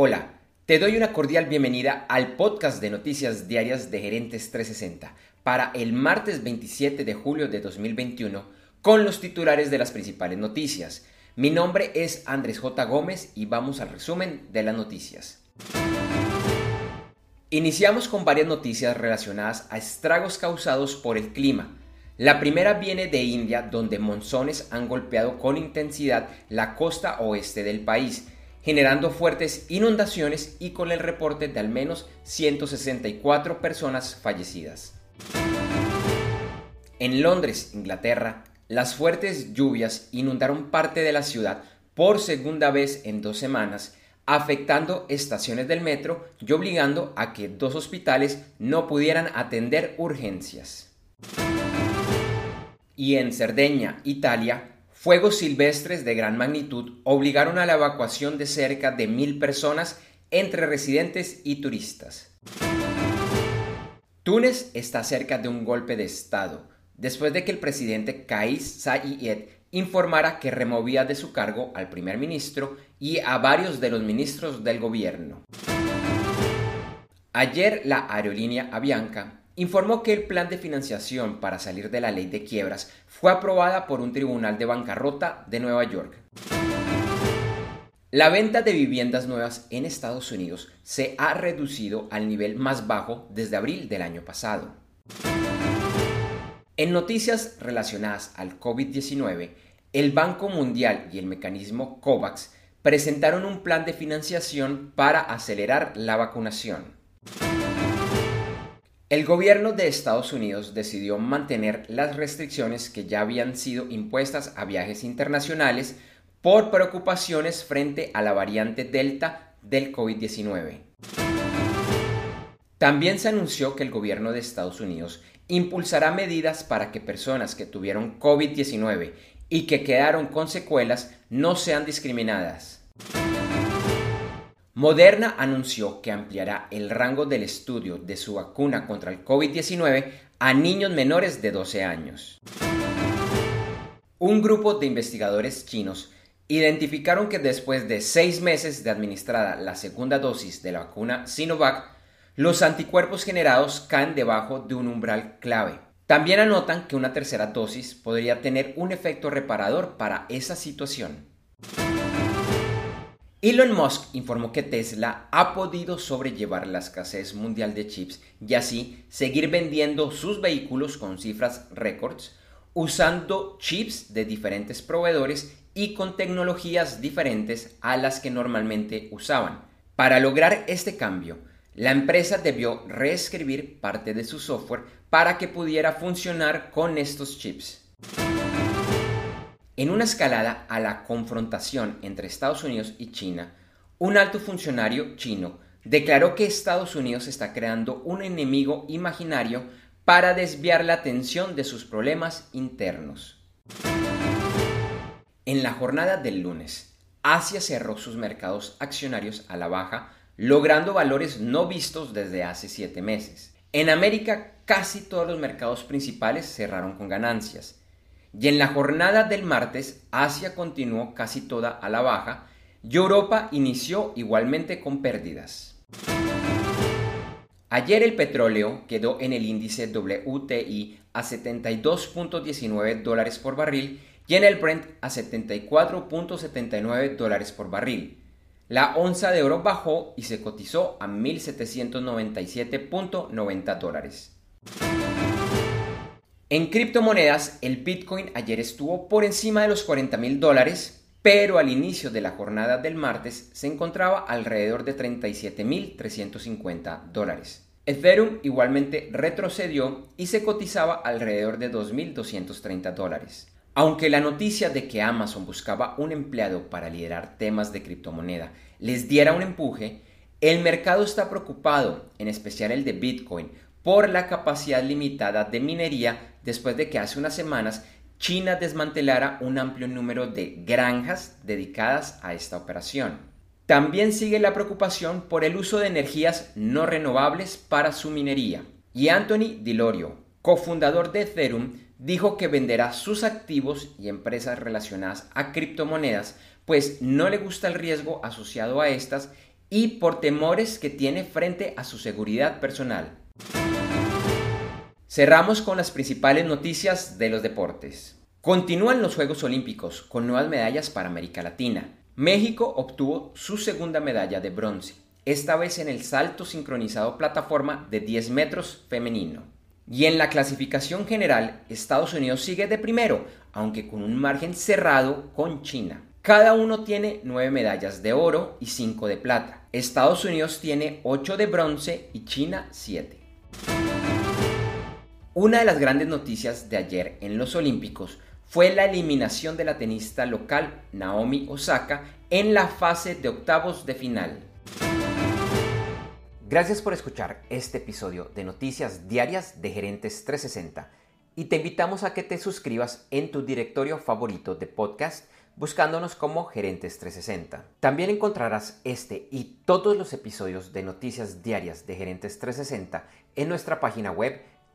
Hola, te doy una cordial bienvenida al podcast de noticias diarias de Gerentes 360 para el martes 27 de julio de 2021 con los titulares de las principales noticias. Mi nombre es Andrés J. Gómez y vamos al resumen de las noticias. Iniciamos con varias noticias relacionadas a estragos causados por el clima. La primera viene de India, donde monzones han golpeado con intensidad la costa oeste del país generando fuertes inundaciones y con el reporte de al menos 164 personas fallecidas. En Londres, Inglaterra, las fuertes lluvias inundaron parte de la ciudad por segunda vez en dos semanas, afectando estaciones del metro y obligando a que dos hospitales no pudieran atender urgencias. Y en Cerdeña, Italia, Fuegos silvestres de gran magnitud obligaron a la evacuación de cerca de mil personas entre residentes y turistas. Túnez está cerca de un golpe de Estado, después de que el presidente Kais Saied informara que removía de su cargo al primer ministro y a varios de los ministros del gobierno. Ayer la aerolínea Avianca informó que el plan de financiación para salir de la ley de quiebras fue aprobada por un tribunal de bancarrota de Nueva York. La venta de viviendas nuevas en Estados Unidos se ha reducido al nivel más bajo desde abril del año pasado. En noticias relacionadas al COVID-19, el Banco Mundial y el mecanismo COVAX presentaron un plan de financiación para acelerar la vacunación. El gobierno de Estados Unidos decidió mantener las restricciones que ya habían sido impuestas a viajes internacionales por preocupaciones frente a la variante Delta del COVID-19. También se anunció que el gobierno de Estados Unidos impulsará medidas para que personas que tuvieron COVID-19 y que quedaron con secuelas no sean discriminadas. Moderna anunció que ampliará el rango del estudio de su vacuna contra el COVID-19 a niños menores de 12 años. Un grupo de investigadores chinos identificaron que después de seis meses de administrada la segunda dosis de la vacuna Sinovac, los anticuerpos generados caen debajo de un umbral clave. También anotan que una tercera dosis podría tener un efecto reparador para esa situación. Elon Musk informó que Tesla ha podido sobrellevar la escasez mundial de chips y así seguir vendiendo sus vehículos con cifras récords usando chips de diferentes proveedores y con tecnologías diferentes a las que normalmente usaban. Para lograr este cambio, la empresa debió reescribir parte de su software para que pudiera funcionar con estos chips. En una escalada a la confrontación entre Estados Unidos y China, un alto funcionario chino declaró que Estados Unidos está creando un enemigo imaginario para desviar la atención de sus problemas internos. En la jornada del lunes, Asia cerró sus mercados accionarios a la baja, logrando valores no vistos desde hace siete meses. En América, casi todos los mercados principales cerraron con ganancias. Y en la jornada del martes, Asia continuó casi toda a la baja y Europa inició igualmente con pérdidas. Ayer el petróleo quedó en el índice WTI a 72.19 dólares por barril y en el Brent a 74.79 dólares por barril. La onza de oro bajó y se cotizó a 1.797.90 dólares. En criptomonedas, el Bitcoin ayer estuvo por encima de los 40 mil dólares, pero al inicio de la jornada del martes se encontraba alrededor de 37 mil 350 dólares. Ethereum igualmente retrocedió y se cotizaba alrededor de 2.230 dólares. Aunque la noticia de que Amazon buscaba un empleado para liderar temas de criptomoneda les diera un empuje, el mercado está preocupado, en especial el de Bitcoin, por la capacidad limitada de minería después de que hace unas semanas China desmantelara un amplio número de granjas dedicadas a esta operación. También sigue la preocupación por el uso de energías no renovables para su minería. Y Anthony Dilorio, cofundador de Ethereum, dijo que venderá sus activos y empresas relacionadas a criptomonedas, pues no le gusta el riesgo asociado a estas y por temores que tiene frente a su seguridad personal. Cerramos con las principales noticias de los deportes. Continúan los Juegos Olímpicos con nuevas medallas para América Latina. México obtuvo su segunda medalla de bronce, esta vez en el salto sincronizado plataforma de 10 metros femenino. Y en la clasificación general, Estados Unidos sigue de primero, aunque con un margen cerrado con China. Cada uno tiene 9 medallas de oro y 5 de plata. Estados Unidos tiene 8 de bronce y China 7. Una de las grandes noticias de ayer en los Olímpicos fue la eliminación de la tenista local Naomi Osaka en la fase de octavos de final. Gracias por escuchar este episodio de Noticias Diarias de Gerentes 360 y te invitamos a que te suscribas en tu directorio favorito de podcast buscándonos como Gerentes 360. También encontrarás este y todos los episodios de Noticias Diarias de Gerentes 360 en nuestra página web